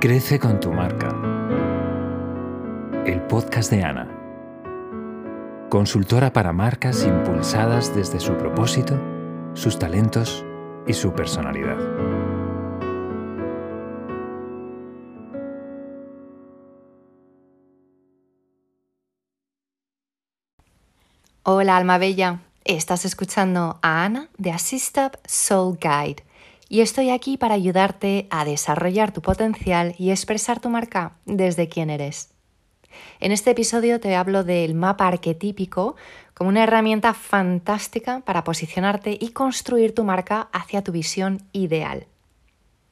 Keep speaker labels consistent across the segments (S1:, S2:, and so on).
S1: Crece con tu marca. El podcast de Ana. Consultora para marcas impulsadas desde su propósito, sus talentos y su personalidad.
S2: Hola alma bella, estás escuchando a Ana de Assistab Soul Guide y estoy aquí para ayudarte a desarrollar tu potencial y expresar tu marca desde quién eres. En este episodio te hablo del mapa arquetípico como una herramienta fantástica para posicionarte y construir tu marca hacia tu visión ideal.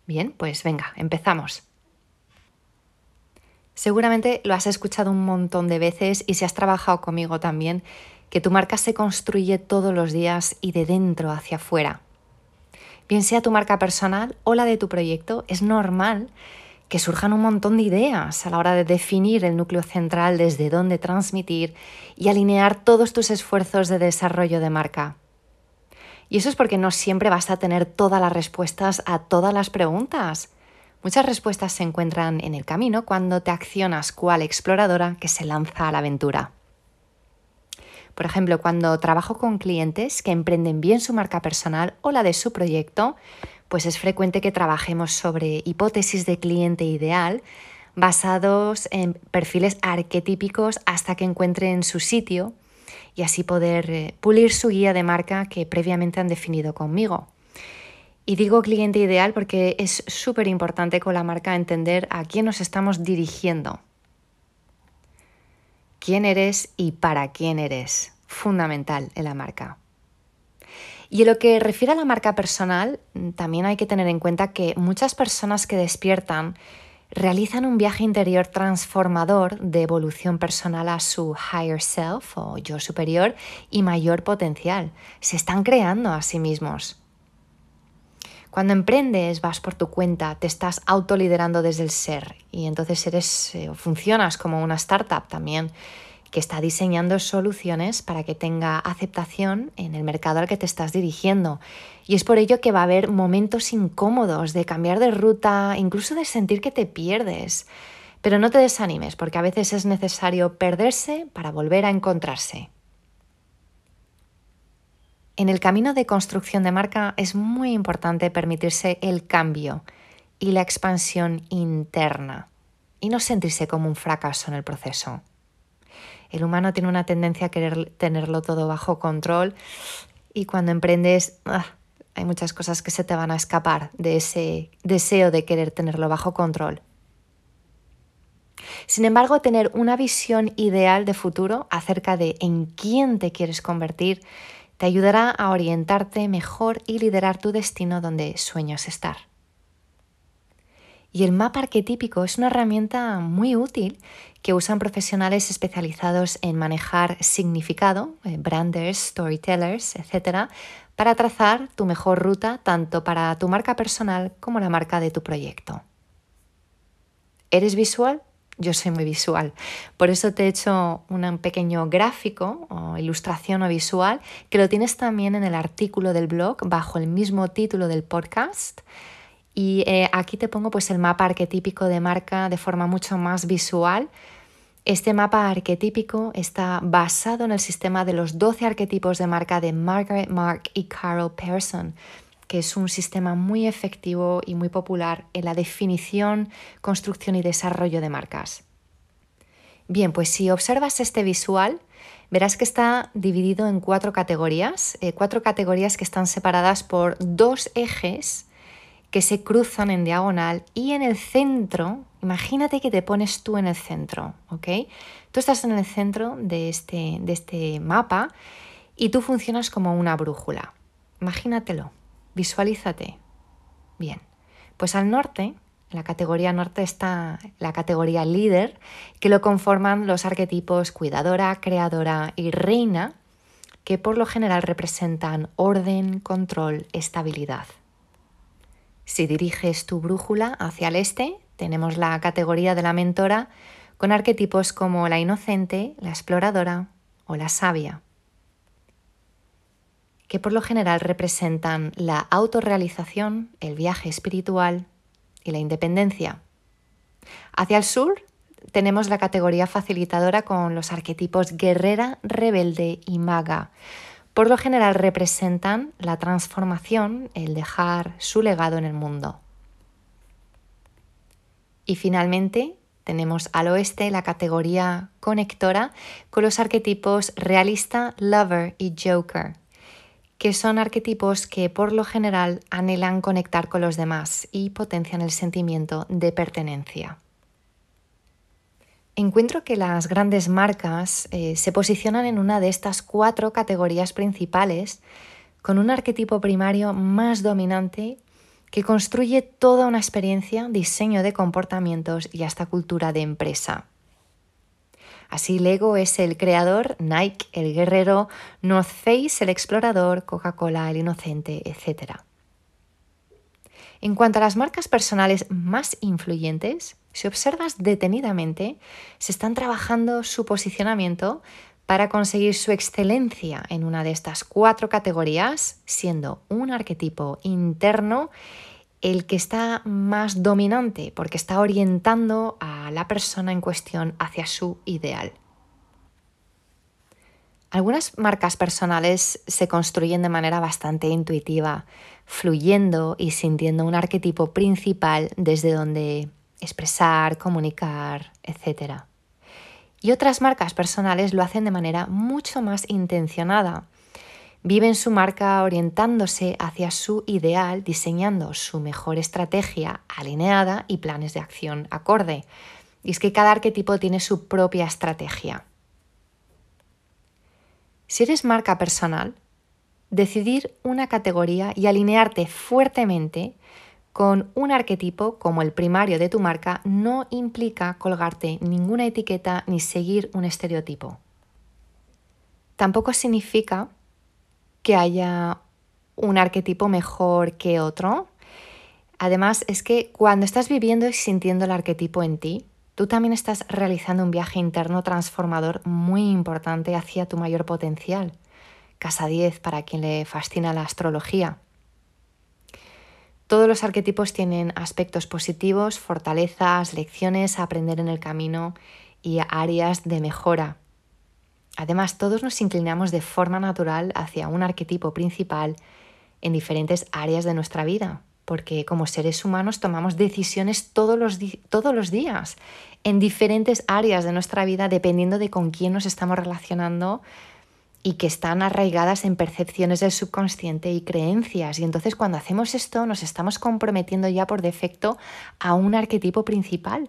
S2: Bien, pues venga, empezamos. Seguramente lo has escuchado un montón de veces y si has trabajado conmigo también, que tu marca se construye todos los días y de dentro hacia afuera bien sea tu marca personal o la de tu proyecto, es normal que surjan un montón de ideas a la hora de definir el núcleo central desde dónde transmitir y alinear todos tus esfuerzos de desarrollo de marca. Y eso es porque no siempre vas a tener todas las respuestas a todas las preguntas. Muchas respuestas se encuentran en el camino cuando te accionas cual exploradora que se lanza a la aventura. Por ejemplo, cuando trabajo con clientes que emprenden bien su marca personal o la de su proyecto, pues es frecuente que trabajemos sobre hipótesis de cliente ideal basados en perfiles arquetípicos hasta que encuentren su sitio y así poder eh, pulir su guía de marca que previamente han definido conmigo. Y digo cliente ideal porque es súper importante con la marca entender a quién nos estamos dirigiendo quién eres y para quién eres. Fundamental en la marca. Y en lo que refiere a la marca personal, también hay que tener en cuenta que muchas personas que despiertan realizan un viaje interior transformador de evolución personal a su higher self o yo superior y mayor potencial. Se están creando a sí mismos. Cuando emprendes, vas por tu cuenta, te estás autoliderando desde el ser y entonces eres eh, funcionas como una startup también que está diseñando soluciones para que tenga aceptación en el mercado al que te estás dirigiendo. Y es por ello que va a haber momentos incómodos de cambiar de ruta, incluso de sentir que te pierdes. Pero no te desanimes, porque a veces es necesario perderse para volver a encontrarse. En el camino de construcción de marca es muy importante permitirse el cambio y la expansión interna y no sentirse como un fracaso en el proceso. El humano tiene una tendencia a querer tenerlo todo bajo control y cuando emprendes ah, hay muchas cosas que se te van a escapar de ese deseo de querer tenerlo bajo control. Sin embargo, tener una visión ideal de futuro acerca de en quién te quieres convertir te ayudará a orientarte mejor y liderar tu destino donde sueñas estar. Y el mapa arquetípico es una herramienta muy útil que usan profesionales especializados en manejar significado, eh, branders, storytellers, etc., para trazar tu mejor ruta tanto para tu marca personal como la marca de tu proyecto. ¿Eres visual? Yo soy muy visual. Por eso te he hecho un pequeño gráfico o ilustración o visual que lo tienes también en el artículo del blog bajo el mismo título del podcast. Y eh, aquí te pongo pues el mapa arquetípico de marca de forma mucho más visual. Este mapa arquetípico está basado en el sistema de los 12 arquetipos de marca de Margaret Mark y Carol Pearson que es un sistema muy efectivo y muy popular en la definición, construcción y desarrollo de marcas. Bien, pues si observas este visual, verás que está dividido en cuatro categorías, eh, cuatro categorías que están separadas por dos ejes que se cruzan en diagonal y en el centro, imagínate que te pones tú en el centro, ¿ok? Tú estás en el centro de este, de este mapa y tú funcionas como una brújula. Imagínatelo. Visualízate. Bien, pues al norte, la categoría norte está la categoría líder, que lo conforman los arquetipos cuidadora, creadora y reina, que por lo general representan orden, control, estabilidad. Si diriges tu brújula hacia el este, tenemos la categoría de la mentora con arquetipos como la inocente, la exploradora o la sabia que por lo general representan la autorrealización, el viaje espiritual y la independencia. Hacia el sur tenemos la categoría facilitadora con los arquetipos guerrera, rebelde y maga. Por lo general representan la transformación, el dejar su legado en el mundo. Y finalmente tenemos al oeste la categoría conectora con los arquetipos realista, lover y joker, que son arquetipos que por lo general anhelan conectar con los demás y potencian el sentimiento de pertenencia. Encuentro que las grandes marcas eh, se posicionan en una de estas cuatro categorías principales con un arquetipo primario más dominante que construye toda una experiencia, diseño de comportamientos y hasta cultura de empresa. Así Lego es el creador, Nike el guerrero, North Face el explorador, Coca-Cola el inocente, etc. En cuanto a las marcas personales más influyentes, si observas detenidamente, se están trabajando su posicionamiento para conseguir su excelencia en una de estas cuatro categorías, siendo un arquetipo interno el que está más dominante porque está orientando a la persona en cuestión hacia su ideal. Algunas marcas personales se construyen de manera bastante intuitiva, fluyendo y sintiendo un arquetipo principal desde donde expresar, comunicar, etc. Y otras marcas personales lo hacen de manera mucho más intencionada. Viven su marca orientándose hacia su ideal, diseñando su mejor estrategia alineada y planes de acción acorde. Y es que cada arquetipo tiene su propia estrategia. Si eres marca personal, decidir una categoría y alinearte fuertemente con un arquetipo como el primario de tu marca no implica colgarte ninguna etiqueta ni seguir un estereotipo. Tampoco significa que haya un arquetipo mejor que otro. Además, es que cuando estás viviendo y sintiendo el arquetipo en ti, tú también estás realizando un viaje interno transformador muy importante hacia tu mayor potencial. Casa 10 para quien le fascina la astrología. Todos los arquetipos tienen aspectos positivos, fortalezas, lecciones a aprender en el camino y áreas de mejora. Además, todos nos inclinamos de forma natural hacia un arquetipo principal en diferentes áreas de nuestra vida, porque como seres humanos tomamos decisiones todos los, todos los días en diferentes áreas de nuestra vida dependiendo de con quién nos estamos relacionando y que están arraigadas en percepciones del subconsciente y creencias. Y entonces cuando hacemos esto nos estamos comprometiendo ya por defecto a un arquetipo principal.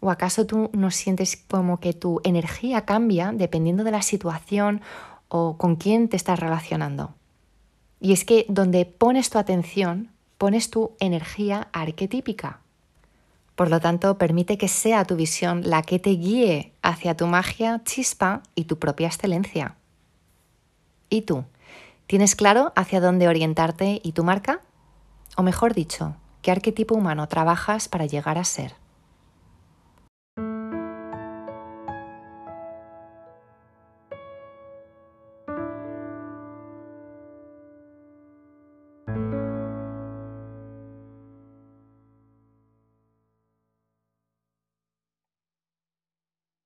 S2: ¿O acaso tú no sientes como que tu energía cambia dependiendo de la situación o con quién te estás relacionando? Y es que donde pones tu atención, pones tu energía arquetípica. Por lo tanto, permite que sea tu visión la que te guíe hacia tu magia, chispa y tu propia excelencia. ¿Y tú? ¿Tienes claro hacia dónde orientarte y tu marca? O mejor dicho, ¿qué arquetipo humano trabajas para llegar a ser?